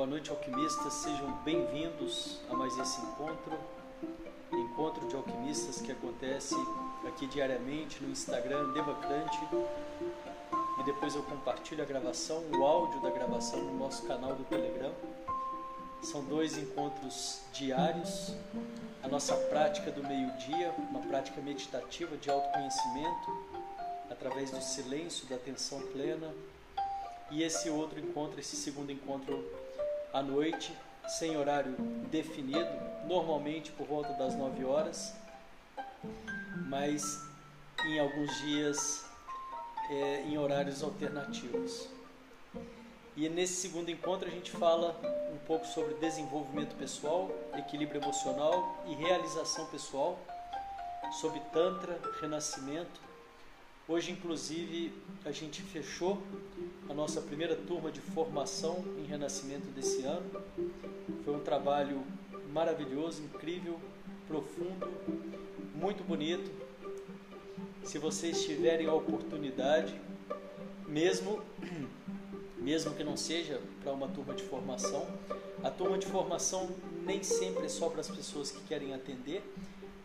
Boa noite, alquimistas. Sejam bem-vindos a mais esse encontro. Encontro de alquimistas que acontece aqui diariamente no Instagram Devacrante. E depois eu compartilho a gravação, o áudio da gravação no nosso canal do Telegram. São dois encontros diários. A nossa prática do meio-dia, uma prática meditativa de autoconhecimento, através do silêncio, da atenção plena. E esse outro encontro, esse segundo encontro à noite, sem horário definido, normalmente por volta das 9 horas, mas em alguns dias é, em horários alternativos. E nesse segundo encontro a gente fala um pouco sobre desenvolvimento pessoal, equilíbrio emocional e realização pessoal, sobre Tantra, renascimento. Hoje, inclusive, a gente fechou a nossa primeira turma de formação em renascimento desse ano. Foi um trabalho maravilhoso, incrível, profundo, muito bonito. Se vocês tiverem a oportunidade, mesmo mesmo que não seja para uma turma de formação. A turma de formação nem sempre é só para as pessoas que querem atender,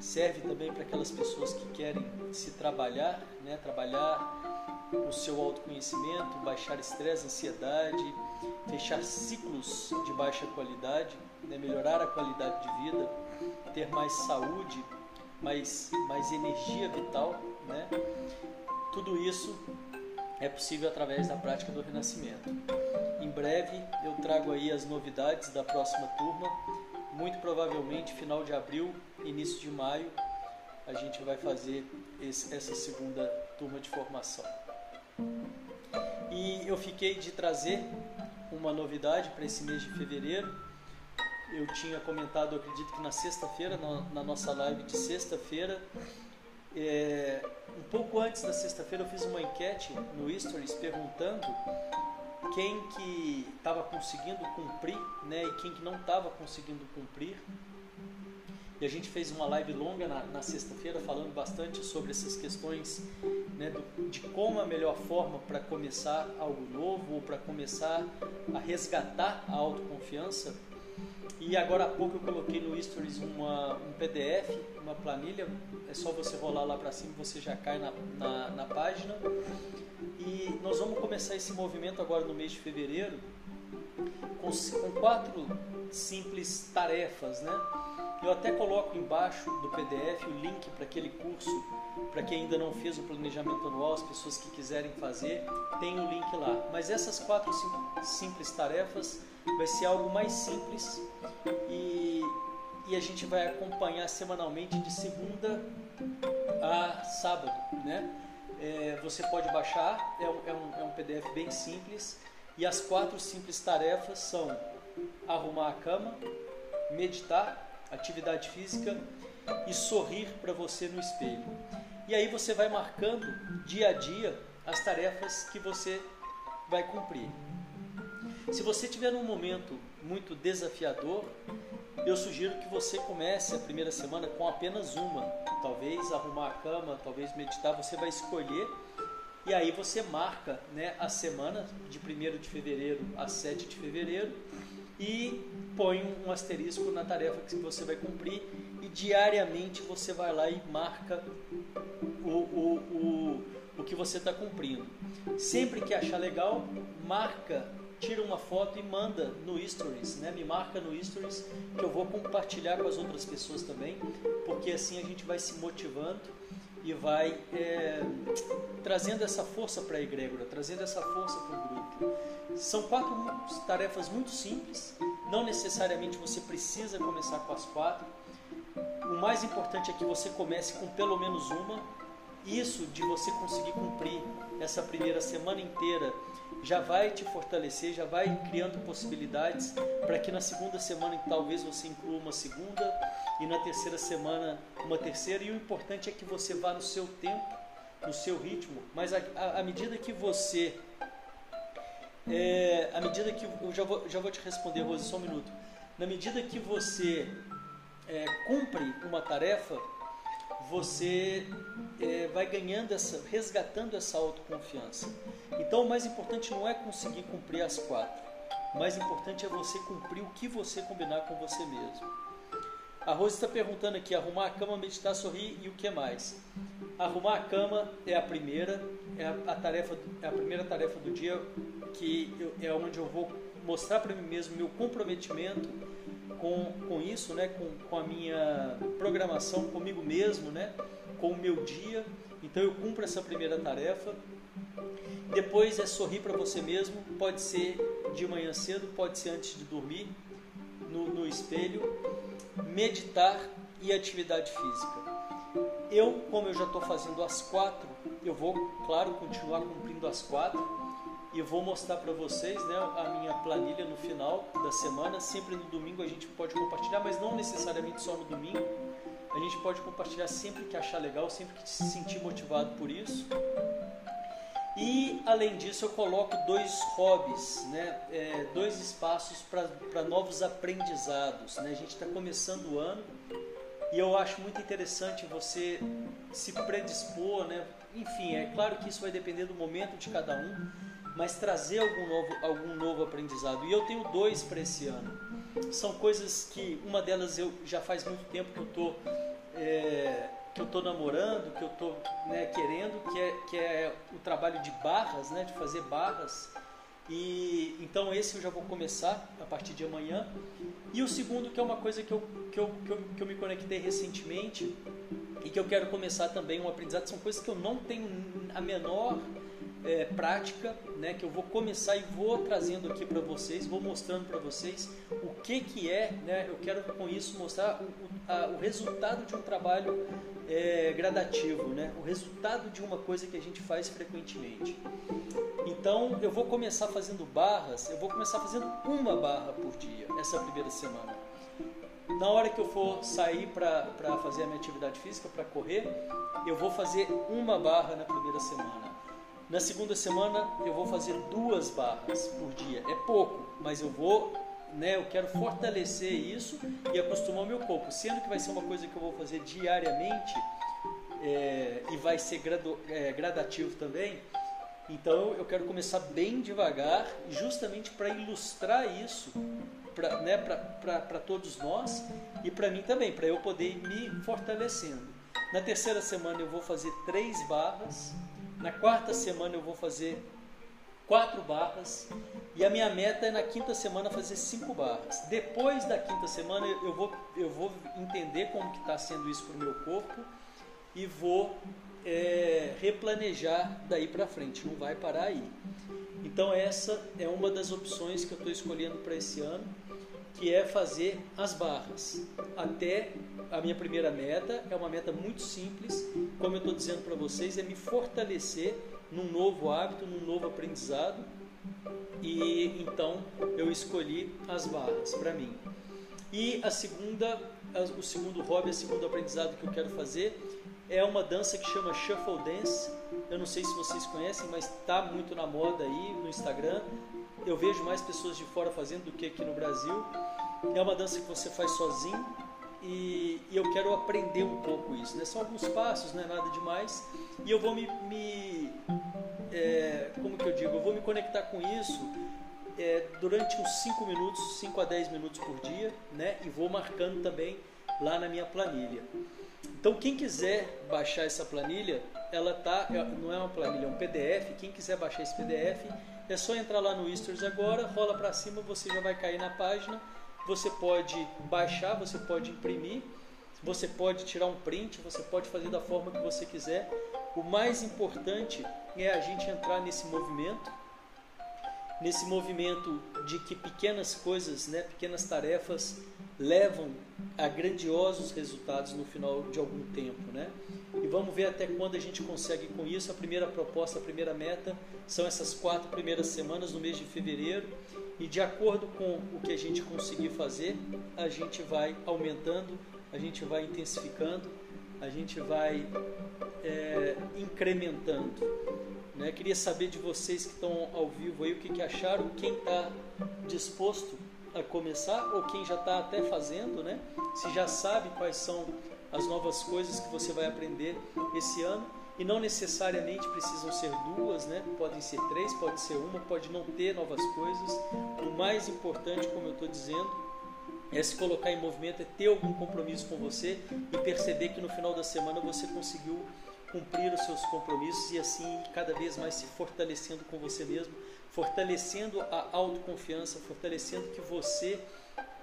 serve também para aquelas pessoas que querem se trabalhar, né? trabalhar o seu autoconhecimento, baixar estresse, ansiedade, fechar ciclos de baixa qualidade, né? melhorar a qualidade de vida, ter mais saúde, mais, mais energia vital. Né? Tudo isso é possível através da prática do renascimento. Em breve eu trago aí as novidades da próxima turma, muito provavelmente final de abril, início de maio, a gente vai fazer esse, essa segunda turma de formação. E eu fiquei de trazer uma novidade para esse mês de fevereiro. Eu tinha comentado, eu acredito que na sexta-feira, na, na nossa live de sexta-feira, é, um pouco antes da sexta-feira eu fiz uma enquete no Stories perguntando quem que estava conseguindo cumprir né, e quem que não estava conseguindo cumprir. E a gente fez uma live longa na, na sexta-feira falando bastante sobre essas questões né, do, de como a melhor forma para começar algo novo ou para começar a resgatar a autoconfiança e agora há pouco eu coloquei no Stories uma, um PDF, uma planilha, é só você rolar lá para cima você já cai na, na, na, página. E nós vamos começar esse movimento agora no mês de fevereiro com, com quatro simples tarefas, né? Eu até coloco embaixo do PDF o link para aquele curso, para quem ainda não fez o planejamento anual, as pessoas que quiserem fazer, tem o link lá. Mas essas quatro simples tarefas vai ser algo mais simples e, e a gente vai acompanhar semanalmente de segunda a sábado, né? É, você pode baixar, é um, é, um, é um PDF bem simples e as quatro simples tarefas são arrumar a cama, meditar, atividade física e sorrir para você no espelho. E aí você vai marcando dia a dia as tarefas que você vai cumprir. Se você tiver num momento muito desafiador, eu sugiro que você comece a primeira semana com apenas uma. Talvez arrumar a cama, talvez meditar, você vai escolher e aí você marca né, a semana de 1 de fevereiro a 7 de fevereiro e põe um asterisco na tarefa que você vai cumprir e diariamente você vai lá e marca o, o, o, o que você está cumprindo. Sempre que achar legal, marca tira uma foto e manda no Stories, né? Me marca no Stories que eu vou compartilhar com as outras pessoas também, porque assim a gente vai se motivando e vai é, trazendo essa força para a egrégora, trazendo essa força para o grupo. São quatro tarefas muito simples, não necessariamente você precisa começar com as quatro. O mais importante é que você comece com pelo menos uma. Isso de você conseguir cumprir essa primeira semana inteira já vai te fortalecer, já vai criando possibilidades para que na segunda semana talvez você inclua uma segunda e na terceira semana uma terceira. E o importante é que você vá no seu tempo, no seu ritmo, mas à medida que você. É, à medida que. Eu já vou, já vou te responder, Rose, só um minuto. Na medida que você é, cumpre uma tarefa, você é, vai ganhando essa, resgatando essa autoconfiança. Então o mais importante não é conseguir cumprir as quatro. O mais importante é você cumprir o que você combinar com você mesmo. A Rose está perguntando aqui: arrumar a cama, meditar, sorrir e o que mais? Arrumar a cama é a primeira, é a, a tarefa, é a primeira tarefa do dia que eu, é onde eu vou mostrar para mim mesmo meu comprometimento com, com isso, né? Com, com a minha programação comigo mesmo, né? Com o meu dia. Então eu cumpro essa primeira tarefa. Depois é sorrir para você mesmo. Pode ser de manhã cedo, pode ser antes de dormir, no, no espelho. Meditar e atividade física. Eu, como eu já estou fazendo as quatro, eu vou, claro, continuar cumprindo as quatro e vou mostrar para vocês né, a minha planilha no final da semana. Sempre no domingo a gente pode compartilhar, mas não necessariamente só no domingo. A gente pode compartilhar sempre que achar legal, sempre que se sentir motivado por isso. E além disso, eu coloco dois hobbies, né? É, dois espaços para novos aprendizados. Né? A gente está começando o ano e eu acho muito interessante você se predispor, né? Enfim, é claro que isso vai depender do momento de cada um, mas trazer algum novo, algum novo aprendizado. E eu tenho dois para esse ano. São coisas que uma delas eu já faz muito tempo que eu tô é, que eu tô namorando, que eu tô né, querendo, que é, que é o trabalho de barras, né, de fazer barras. E então esse eu já vou começar a partir de amanhã. E o segundo que é uma coisa que eu, que eu, que eu, que eu me conectei recentemente e que eu quero começar também um aprendizado são coisas que eu não tenho a menor é, prática, né, que eu vou começar e vou trazendo aqui para vocês, vou mostrando para vocês o que que é, né, eu quero com isso mostrar o, o, a, o resultado de um trabalho é, gradativo, né, o resultado de uma coisa que a gente faz frequentemente. Então eu vou começar fazendo barras, eu vou começar fazendo uma barra por dia essa primeira semana. Na hora que eu for sair para fazer a minha atividade física, para correr, eu vou fazer uma barra na primeira semana. Na segunda semana eu vou fazer duas barras por dia. É pouco, mas eu vou, né? Eu quero fortalecer isso e acostumar o meu corpo. Sendo que vai ser uma coisa que eu vou fazer diariamente é, e vai ser gradu, é, gradativo também. Então eu quero começar bem devagar, justamente para ilustrar isso para né, todos nós e para mim também, para eu poder ir me fortalecendo. Na terceira semana eu vou fazer três barras na quarta semana eu vou fazer quatro barras e a minha meta é na quinta semana fazer cinco barras. Depois da quinta semana eu vou, eu vou entender como que está sendo isso para o meu corpo e vou é, replanejar daí para frente. Não vai parar aí. Então essa é uma das opções que eu estou escolhendo para esse ano, que é fazer as barras até a minha primeira meta é uma meta muito simples, como eu estou dizendo para vocês, é me fortalecer num novo hábito, num novo aprendizado. E então eu escolhi as barras para mim. E a segunda, o segundo hobby, o segundo aprendizado que eu quero fazer é uma dança que chama Shuffle Dance. Eu não sei se vocês conhecem, mas está muito na moda aí no Instagram. Eu vejo mais pessoas de fora fazendo do que aqui no Brasil. É uma dança que você faz sozinho, e, e, eu quero aprender um pouco isso. Né? São alguns passos, não é nada demais, e eu vou me, me é, como que eu digo, eu vou me conectar com isso é, durante uns 5 minutos, 5 a 10 minutos por dia, né? e vou marcando também lá na minha planilha. Então quem quiser baixar essa planilha, ela tá, é, não é uma planilha, é um PDF. Quem quiser baixar esse PDF, é só entrar lá no Stories agora, rola para cima, você já vai cair na página você pode baixar, você pode imprimir, você pode tirar um print, você pode fazer da forma que você quiser. O mais importante é a gente entrar nesse movimento, nesse movimento de que pequenas coisas, né, pequenas tarefas levam a grandiosos resultados no final de algum tempo, né? E vamos ver até quando a gente consegue com isso. A primeira proposta, a primeira meta são essas quatro primeiras semanas no mês de fevereiro e de acordo com o que a gente conseguir fazer, a gente vai aumentando, a gente vai intensificando, a gente vai é, incrementando. Né? Queria saber de vocês que estão ao vivo aí o que, que acharam, quem está disposto a começar ou quem já está até fazendo, né? Se já sabe quais são as novas coisas que você vai aprender esse ano e não necessariamente precisam ser duas, né? Podem ser três, pode ser uma, pode não ter novas coisas. O mais importante, como eu estou dizendo, é se colocar em movimento, é ter algum compromisso com você e perceber que no final da semana você conseguiu cumprir os seus compromissos e assim cada vez mais se fortalecendo com você mesmo, fortalecendo a autoconfiança, fortalecendo que você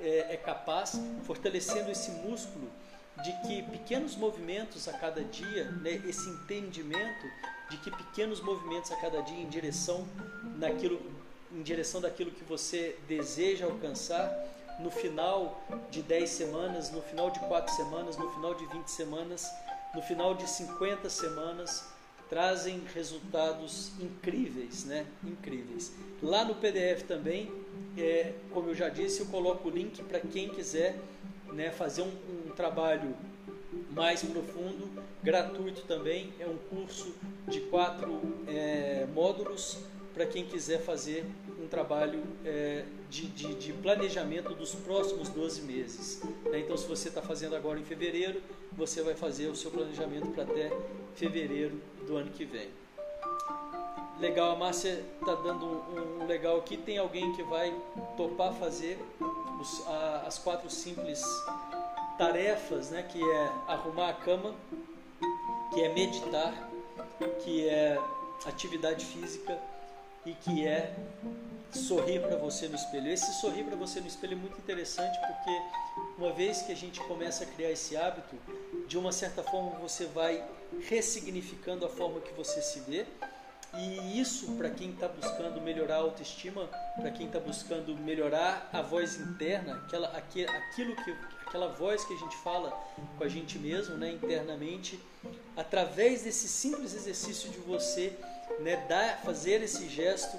é, é capaz, fortalecendo esse músculo de que pequenos movimentos a cada dia, né, esse entendimento de que pequenos movimentos a cada dia em direção naquilo, em direção daquilo que você deseja alcançar, no final de 10 semanas, no final de 4 semanas, no final de 20 semanas, no final de 50 semanas, trazem resultados incríveis, né? Incríveis. Lá no PDF também, é, como eu já disse, eu coloco o link para quem quiser né, fazer um, um trabalho mais profundo, gratuito também. É um curso de quatro é, módulos para quem quiser fazer um trabalho é, de, de, de, planejamento dos próximos 12 meses. Né? Então, se você está fazendo agora em fevereiro, você vai fazer o seu planejamento para até fevereiro do ano que vem. Legal, a Márcia está dando um, um, legal aqui. Tem alguém que vai topar fazer os, a, as quatro simples tarefas, né? Que é arrumar a cama, que é meditar, que é atividade física e que é sorrir para você no espelho. Esse sorrir para você no espelho é muito interessante porque uma vez que a gente começa a criar esse hábito, de uma certa forma você vai ressignificando a forma que você se vê e isso, para quem está buscando melhorar a autoestima, para quem está buscando melhorar a voz interna, aquela, aquilo que, aquela voz que a gente fala com a gente mesmo, né, internamente, através desse simples exercício de você né, dar, fazer esse gesto.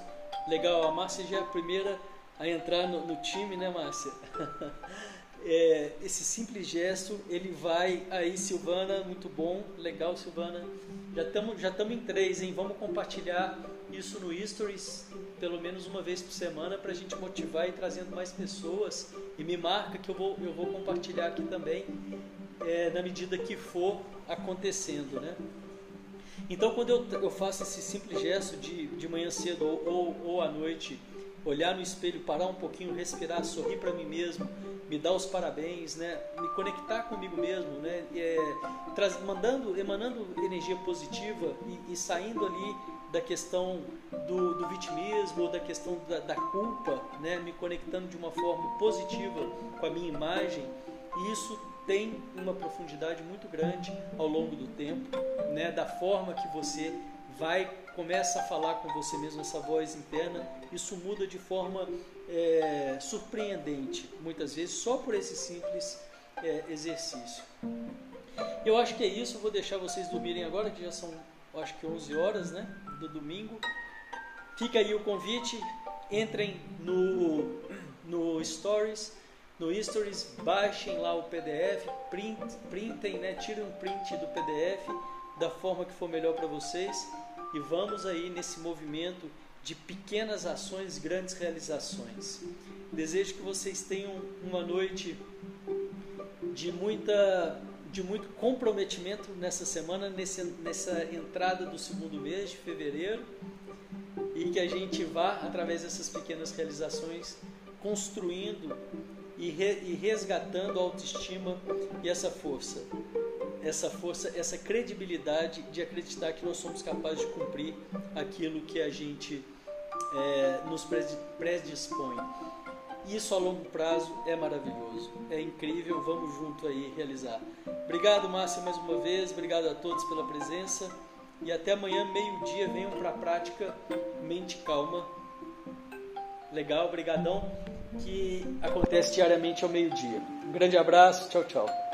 Legal, a Márcia já é a primeira a entrar no, no time, né, Márcia? é, esse simples gesto, ele vai aí, Silvana, muito bom, legal, Silvana. Já estamos já em três, hein? Vamos compartilhar isso no Stories pelo menos uma vez por semana para a gente motivar e trazendo mais pessoas. E me marca que eu vou, eu vou compartilhar aqui também é, na medida que for acontecendo, né? Então, quando eu, eu faço esse simples gesto de, de manhã cedo ou, ou, ou à noite, olhar no espelho, parar um pouquinho, respirar, sorrir para mim mesmo, me dar os parabéns, né? Me conectar comigo mesmo, né? É, traz, mandando, emanando energia positiva e, e, saindo ali da questão do, do vitimismo, da questão da, da, culpa, né? Me conectando de uma forma positiva com a minha imagem. Isso tem uma profundidade muito grande ao longo do tempo, né? Da forma que você vai começa a falar com você mesmo essa voz interna, isso muda de forma é, surpreendente, muitas vezes só por esse simples é, exercício. Eu acho que é isso. Vou deixar vocês dormirem agora, que já são, acho que 11 horas, né, do domingo. Fica aí o convite. Entrem no no Stories, no Stories, baixem lá o PDF, print, printem, né, tirem um print do PDF da forma que for melhor para vocês e vamos aí nesse movimento de pequenas ações, grandes realizações. Desejo que vocês tenham uma noite de muita de muito comprometimento nessa semana, nesse, nessa entrada do segundo mês de fevereiro, e que a gente vá, através dessas pequenas realizações, construindo e, re, e resgatando a autoestima e essa força essa força, essa credibilidade de acreditar que nós somos capazes de cumprir aquilo que a gente é, nos predispõe. Isso a longo prazo é maravilhoso, é incrível, vamos junto aí realizar. Obrigado, Márcia, mais uma vez, obrigado a todos pela presença e até amanhã, meio-dia, venham para a prática Mente Calma. Legal, brigadão, que acontece diariamente ao meio-dia. Um grande abraço, tchau, tchau.